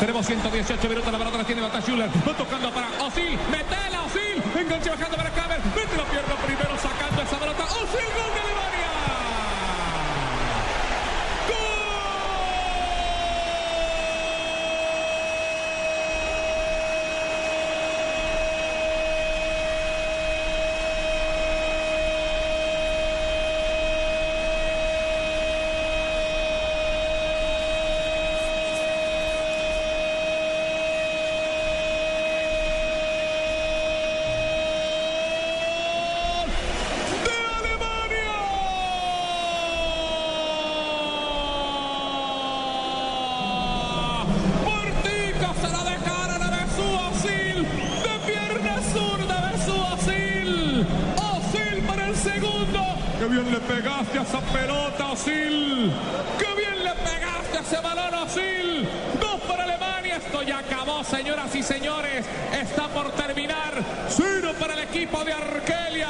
Tenemos 118 minutos, la pelota la tiene Bata Schuller. Va tocando para Osil. Metela Osil. Enganche bajando para Caber. Mete la pierna primero sacando esa pelota. Osil, gol de Alemania. de Alemania. Portico se la dejaron a Besú Osil. De pierna zurda Besú Osil. Osil para el segundo. Qué bien le pegaste a esa pelota, Osil. Qué bien le pegaste a ese balón, Osil. Dos para Alemania. Esto ya acabó, señoras y señores. Está por terminar. Cero para el equipo de Argelia.